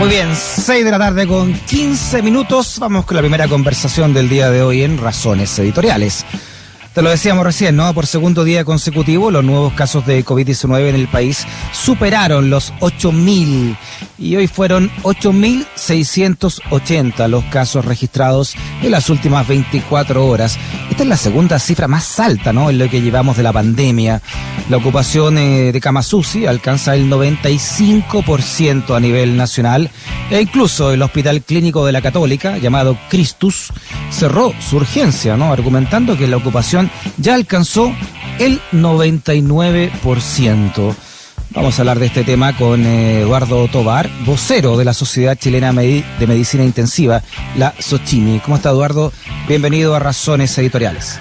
Muy bien, 6 de la tarde con 15 minutos. Vamos con la primera conversación del día de hoy en Razones Editoriales. Te lo decíamos recién, ¿no? Por segundo día consecutivo, los nuevos casos de COVID-19 en el país superaron los 8.000 y hoy fueron 8.680 los casos registrados en las últimas 24 horas. Esta es la segunda cifra más alta, ¿no? En lo que llevamos de la pandemia. La ocupación eh, de Kamasusi alcanza el 95% a nivel nacional e incluso el Hospital Clínico de la Católica, llamado Christus, cerró su urgencia, ¿no? Argumentando que la ocupación ya alcanzó el 99%. Vamos a hablar de este tema con eh, Eduardo Tobar, vocero de la Sociedad Chilena de Medicina Intensiva, la SOCHIMI. ¿Cómo está Eduardo? Bienvenido a Razones Editoriales.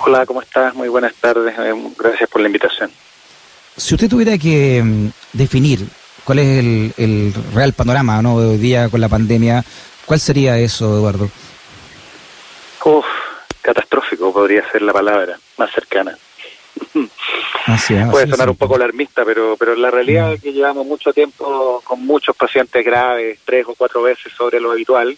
Hola, ¿cómo estás? Muy buenas tardes. Eh, gracias por la invitación. Si usted tuviera que mm, definir cuál es el, real panorama ¿no? de hoy día con la pandemia, ¿cuál sería eso, Eduardo? Uf, catastrófico podría ser la palabra más cercana. Puede sonar un poco alarmista, pero, pero la realidad es que llevamos mucho tiempo con muchos pacientes graves, tres o cuatro veces sobre lo habitual,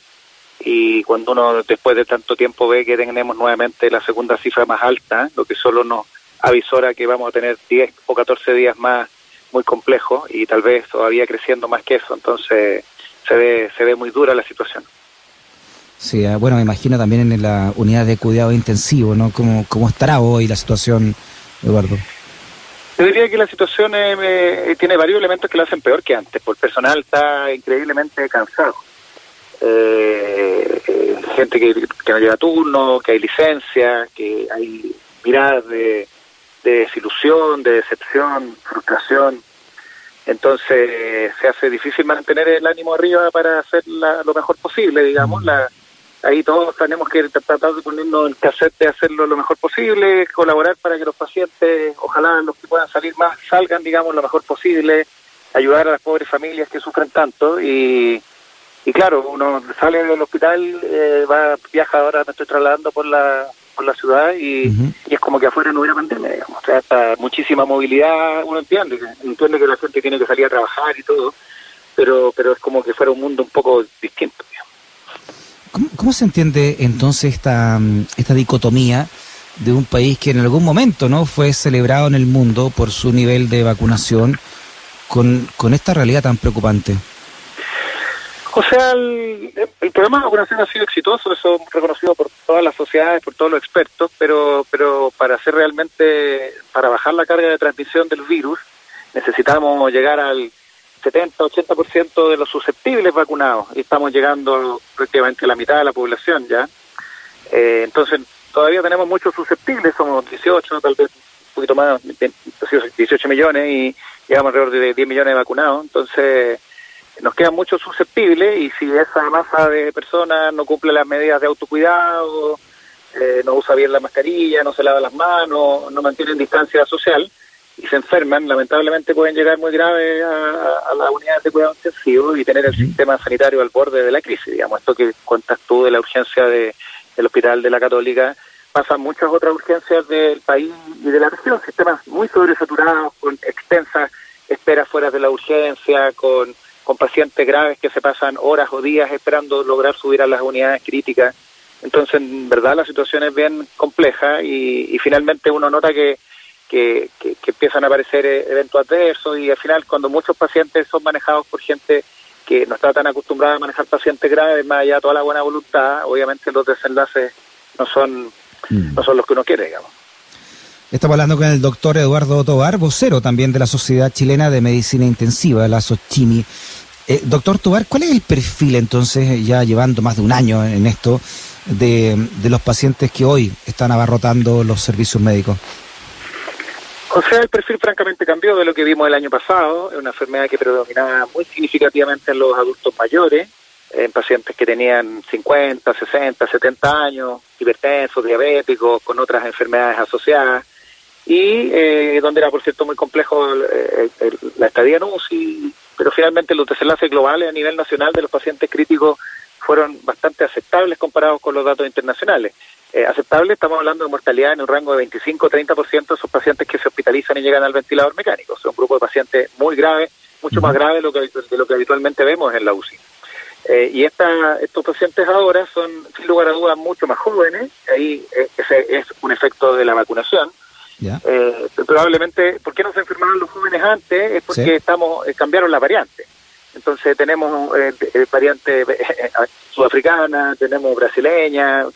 y cuando uno después de tanto tiempo ve que tenemos nuevamente la segunda cifra más alta, lo que solo nos avisora que vamos a tener 10 o 14 días más muy complejos y tal vez todavía creciendo más que eso, entonces se ve, se ve muy dura la situación. Sí, ah, bueno, me imagino también en la unidad de cuidado intensivo, ¿no? ¿Cómo, cómo estará hoy la situación, Eduardo? Yo diría que la situación eh, eh, tiene varios elementos que lo hacen peor que antes, porque el personal está increíblemente cansado. Eh, gente que, no lleva turno, que hay licencia, que hay miradas de, desilusión, de decepción, frustración. Entonces se hace difícil mantener el ánimo arriba para hacer lo mejor posible, digamos. La, ahí todos tenemos que tratar de ponernos el cassette de hacerlo lo mejor posible, colaborar para que los pacientes, ojalá los que puedan salir más, salgan, digamos, lo mejor posible, ayudar a las pobres familias que sufren tanto y, y claro, uno sale del hospital, eh, va, viaja ahora, me estoy trasladando por la por la ciudad y, y, es como que afuera no hubiera pandemia, digamos. O sea, hasta muchísima movilidad, uno entiende, entiende que la gente tiene que salir a trabajar y todo, pero pero es como que fuera un mundo un poco distinto. ¿Cómo, se entiende entonces esta, mm, esta dicotomía de un país que en algún momento no fue celebrado en el mundo por su nivel de vacunación con, con esta realidad tan preocupante? O sea, el, programa de vacunación ha sido exitoso, eso reconocido por todas las sociedades, por todos los expertos, pero, pero para hacer realmente, para bajar la carga de transmisión del virus, necesitamos llegar al 70-80% de los susceptibles vacunados y estamos llegando prácticamente a la mitad de la población ya. Eh, entonces, todavía tenemos muchos susceptibles, somos 18, tal vez un poquito más, 18 millones y llegamos alrededor de 10 millones de vacunados. Entonces, nos quedan muchos susceptibles y si esa masa de personas no cumple las medidas de autocuidado, eh, no usa bien la mascarilla, no se lava las manos, no mantiene distancia social, y se enferman, lamentablemente pueden llegar muy graves a, las unidades de cuidado intensivo y tener el sistema sanitario al borde de la crisis. Digamos, esto que cuentas tú de la urgencia de, del Hospital de la Católica, pasan muchas otras urgencias del país y de la región, sistemas muy sobresaturados, con extensas esperas fuera de la urgencia, con, con pacientes graves que se pasan horas o días esperando lograr subir a las unidades críticas. Entonces, en verdad, la situación es bien compleja y finalmente uno nota que que, empiezan a aparecer eh, eventos adversos y al final cuando muchos pacientes son manejados por gente que no está tan acostumbrada a manejar pacientes graves, más allá de toda la buena voluntad, obviamente los desenlaces no son, mm. no son los que uno quiere, digamos. Estamos hablando con el doctor Eduardo Tobar, vocero también de la Sociedad Chilena de Medicina Intensiva, la SOCHIMI. Eh, doctor Tobar, ¿cuál es el perfil entonces, ya llevando más de un año en esto, de, de los pacientes que hoy están abarrotando los servicios médicos? O sea, el perfil francamente cambió de lo que vimos el año pasado. Es una enfermedad que predominaba muy significativamente en los adultos mayores, en pacientes que tenían 50, 60, 70 años, hipertensos, diabéticos, con otras enfermedades asociadas, y eh, donde era, por cierto, muy complejo la estadía en UCI, pero finalmente los desenlaces globales a nivel nacional de los pacientes críticos fueron bastante aceptables comparados con los datos internacionales. Eh, aceptable, estamos hablando de mortalidad en un rango de 25-30% de esos pacientes que se hospitalizan y llegan al ventilador mecánico. Es un grupo de pacientes muy grave, mucho más grave de lo que, de lo que habitualmente vemos en la UCI. Eh, y esta, estos pacientes ahora son, sin lugar a dudas, mucho más jóvenes. Ahí eh, ese es un efecto de la vacunación. Eh, probablemente, ¿por qué no se enfermaron los jóvenes antes? Es porque estamos cambiaron la variante. Entonces tenemos variante sudafricana, tenemos brasileña,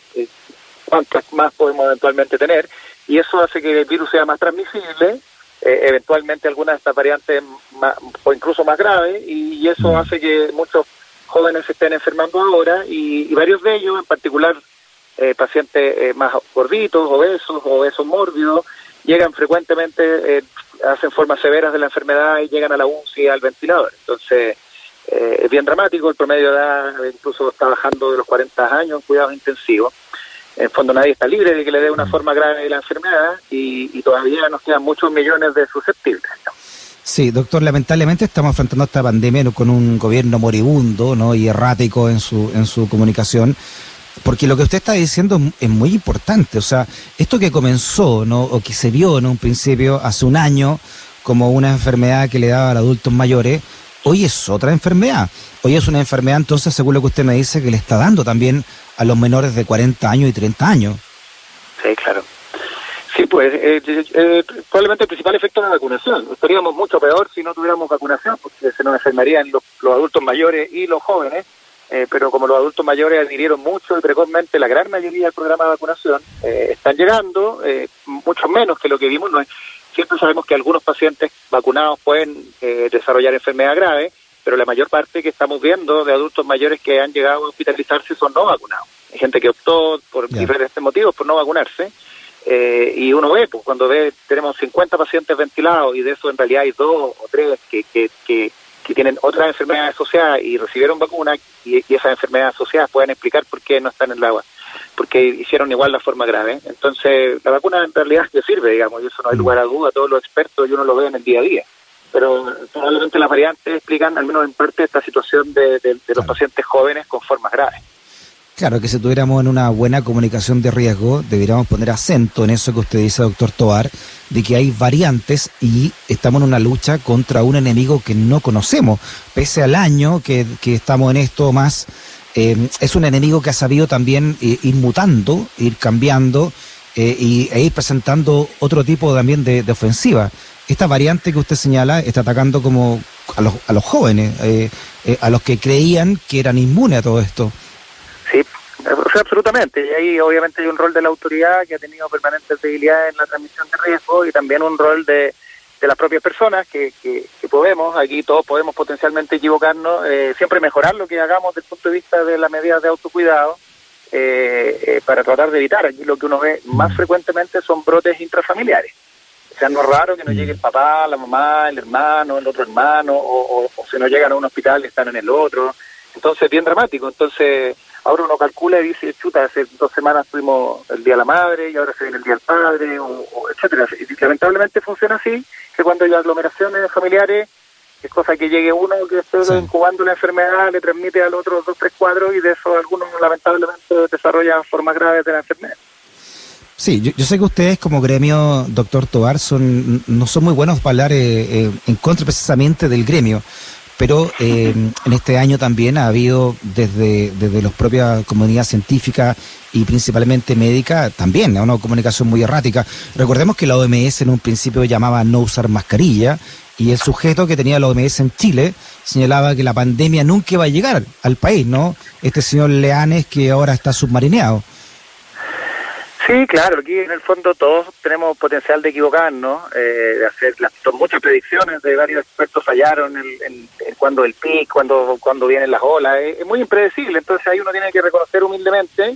cuántas más podemos eventualmente tener, y eso hace que el virus sea más transmisible, eventualmente algunas de estas variantes o incluso más graves, y, eso mm. hace que muchos jóvenes se estén enfermando ahora y, varios de ellos, en particular eh, pacientes eh, más gorditos, obesos, obesos mórbidos, llegan frecuentemente, eh, hacen formas severas de la enfermedad y llegan a la UCI al ventilador. Entonces, es bien dramático, el promedio de edad incluso está bajando de los 40 años en cuidados intensivos. En fondo nadie está libre de que le dé una mm. forma grave de la enfermedad y, todavía nos quedan muchos millones de susceptibles. Sí, doctor, lamentablemente estamos enfrentando esta pandemia con un gobierno moribundo ¿no? y errático en su, en su comunicación, porque lo que usted está diciendo es muy importante. O sea, esto que comenzó ¿no? o que se vio en un principio hace un año como una enfermedad que le daba a los adultos mayores, hoy es otra enfermedad. Hoy es una enfermedad, entonces, según lo que usted me dice, que le está dando también a los menores de 40 años y 30 años. Sí, claro. Sí, pues eh, eh, probablemente el principal efecto de la vacunación. Estaríamos mucho peor si no tuviéramos vacunación, porque se nos enfermarían los, adultos mayores y los jóvenes, eh, pero como los adultos mayores adhirieron mucho y precozmente, la gran mayoría del programa de vacunación están llegando, mucho menos que lo que vimos. No siempre sabemos que algunos pacientes vacunados pueden desarrollar enfermedad grave, pero la mayor parte que estamos viendo de adultos mayores que han llegado a hospitalizarse son no vacunados. Hay gente que optó por diferentes motivos por no vacunarse eh, y uno ve, pues cuando ve, tenemos 50 pacientes ventilados y de eso en realidad hay dos o tres que, que, que, tienen otras enfermedades asociadas y recibieron vacuna y, esas enfermedades asociadas pueden explicar por qué no están en el agua, porque hicieron igual la forma grave. Entonces, la vacuna en realidad le sirve, digamos, y eso no hay mm. lugar a duda, todos los expertos y uno lo ve en el día a día. Pero probablemente las variantes explican, al menos en parte, esta situación de, de los pacientes jóvenes con formas graves. Claro, que si tuviéramos en una buena comunicación de riesgo, deberíamos poner acento en eso que usted dice, doctor Tobar, de que hay variantes y estamos en una lucha contra un enemigo que no conocemos. Pese al año que, estamos en esto más, eh, es un enemigo que ha sabido también eh, ir mutando, ir cambiando eh, y, e ir presentando otro tipo también de, ofensiva. Esta variante que usted señala está atacando como a los, a los jóvenes, a los que creían que eran inmunes a todo esto. Sí, absolutamente. Y ahí obviamente hay un rol de la autoridad que ha tenido permanentes debilidades en la transmisión de riesgo y también un rol de, de las propias personas que, que, podemos, aquí todos podemos potencialmente equivocarnos, eh, siempre mejorar lo que hagamos desde el punto de vista de las medidas de autocuidado eh, eh, para tratar de evitar. Aquí lo que uno ve más frecuentemente son brotes intrafamiliares. O sea, no es raro que no llegue el papá, la mamá, el hermano, el otro hermano, o, o, o si no llegan a un hospital están en el otro. Entonces, bien dramático. Entonces, ahora uno calcula y dice, chuta, hace dos semanas tuvimos el Día de la Madre y ahora se viene el Día del Padre, o, etcétera. Y lamentablemente funciona así, que cuando hay aglomeraciones familiares, es cosa que llegue uno que esté incubando la enfermedad, le transmite al otro dos, tres cuadros y de eso algunos lamentablemente desarrollan formas graves de la enfermedad. Sí, yo, sé que ustedes como gremio, doctor Tobar, son, no son muy buenos para hablar eh, eh, en contra precisamente del gremio pero eh, en este año también ha habido desde, desde las propias comunidades científicas y principalmente médica también una comunicación muy errática. Recordemos que la OMS en un principio llamaba no usar mascarilla y el sujeto que tenía la OMS en Chile señalaba que la pandemia nunca iba a llegar al país, ¿no? Este señor Leanes que ahora está submarineado. Sí, claro, aquí en el fondo todos tenemos potencial de equivocarnos, eh, de hacer las, muchas predicciones de varios expertos fallaron en, cuando el pic, cuando, cuando vienen las olas, es, muy impredecible, entonces ahí uno tiene que reconocer humildemente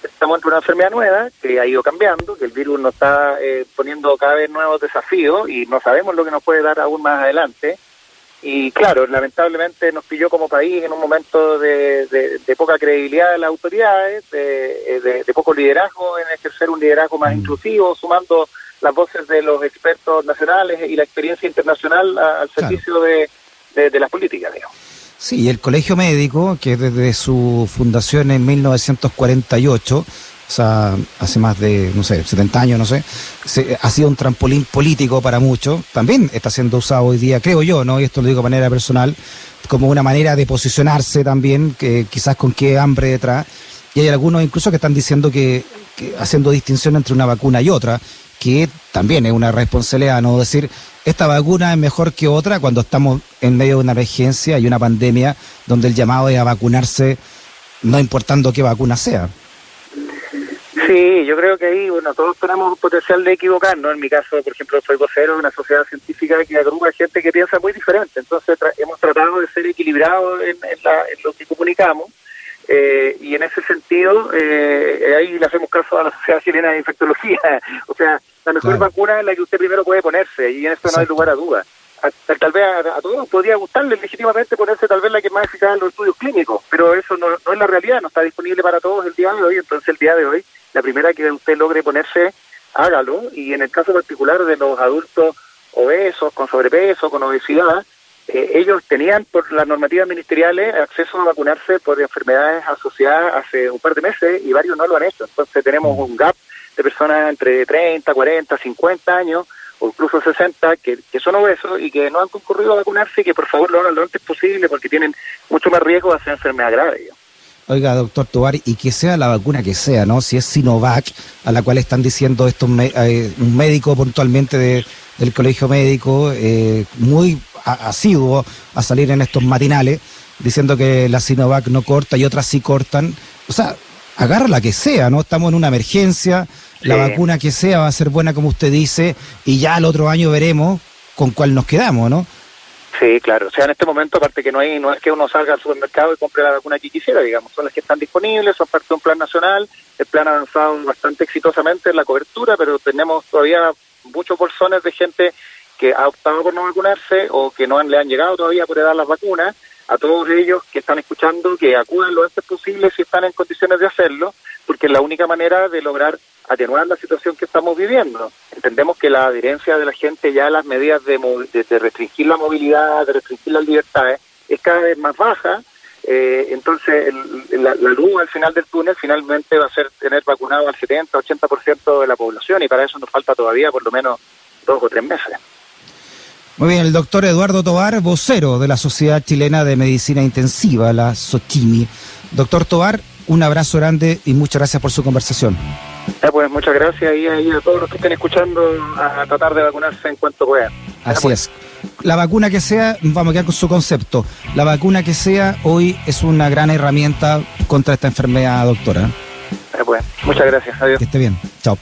que estamos ante una enfermedad nueva que ha ido cambiando, que el virus nos está eh, poniendo cada vez nuevos desafíos y no sabemos lo que nos puede dar aún más adelante y claro, lamentablemente nos pilló como país en un momento de, poca credibilidad de las autoridades, de, poco liderazgo en ejercer un liderazgo más mm. inclusivo, sumando las voces de los expertos nacionales y la experiencia internacional al servicio de, las políticas, digamos. Sí, el Colegio Médico, que desde su fundación en 1948 o sea, hace más de, no sé, 70 años, no sé, ha sido un trampolín político para muchos, también está siendo usado hoy día, creo yo, ¿no? Y esto lo digo de manera personal, como una manera de posicionarse también, que quizás con qué hambre detrás. Y hay algunos incluso que están diciendo que, haciendo distinción entre una vacuna y otra, que también es una responsabilidad, ¿no? Decir, esta vacuna es mejor que otra cuando estamos en medio de una emergencia y una pandemia donde el llamado es a vacunarse, no importando qué vacuna sea. Sí, yo creo que ahí, bueno, todos tenemos potencial de equivocarnos. En mi caso, por ejemplo, soy vocero de una sociedad científica que agrupa gente que piensa muy diferente. Entonces, hemos tratado de ser equilibrados en, lo que comunicamos. Eh, y en ese sentido, eh, ahí le hacemos caso a la Sociedad Chilena de Infectología. o sea, la mejor vacuna es la que usted primero puede ponerse, y en eso no hay lugar a duda. tal vez a, todos podría gustarle legítimamente ponerse tal vez la que más eficaz en los estudios clínicos, pero eso no, no es la realidad, no está disponible para todos el día de hoy. Entonces, el día de hoy la primera que usted logre ponerse, hágalo. Y en el caso particular de los adultos obesos, con sobrepeso, con obesidad, eh, ellos tenían por las normativas ministeriales acceso a vacunarse por enfermedades asociadas hace un par de meses y varios no lo han hecho. Entonces tenemos un gap de personas entre 30, 40, 50 años o incluso 60 que, que son obesos y que no han concurrido a vacunarse y que por favor lo hagan lo antes posible porque tienen mucho más riesgo de hacer enfermedad grave. Oiga, doctor Tobar, y que sea la vacuna que sea, ¿no? Si es Sinovac, a la cual están diciendo estos eh, un médico puntualmente de, del colegio médico, eh, muy asiduo a salir en estos matinales, diciendo que la Sinovac no corta y otras sí cortan. O sea, agarra la que sea, ¿no? Estamos en una emergencia, la vacuna que sea va a ser buena como usted dice, y ya el otro año veremos con cuál nos quedamos, ¿no? Sí, claro. O sea, en este momento, aparte que no hay, no es que uno salga al supermercado y compre la vacuna que quisiera, digamos, son las que están disponibles, son parte de un plan nacional. El plan ha avanzado bastante exitosamente en la cobertura, pero tenemos todavía muchos bolsones de gente que ha optado por no vacunarse o que no le han llegado todavía por dar las vacunas. A todos ellos que están escuchando, que acudan lo antes posible si están en condiciones de hacerlo, porque es la única manera de lograr atenuar la situación que estamos viviendo. Entendemos que la adherencia de la gente ya a las medidas de, restringir la movilidad, de restringir las libertades, es cada vez más baja. Eh, entonces, la, luz al final del túnel finalmente va a ser tener vacunado al 70-80% de la población y para eso nos falta todavía por lo menos dos o tres meses. Muy bien, el doctor Eduardo Tobar, vocero de la Sociedad Chilena de Medicina Intensiva, la SOCHIMI. Doctor Tobar, un abrazo grande y muchas gracias por su conversación. pues muchas gracias y, a todos los que estén escuchando a tratar de vacunarse en cuanto puedan. Así es. La vacuna que sea, vamos a quedar con su concepto, la vacuna que sea hoy es una gran herramienta contra esta enfermedad, doctora. pues, muchas gracias. Adiós. Que esté bien. Chao.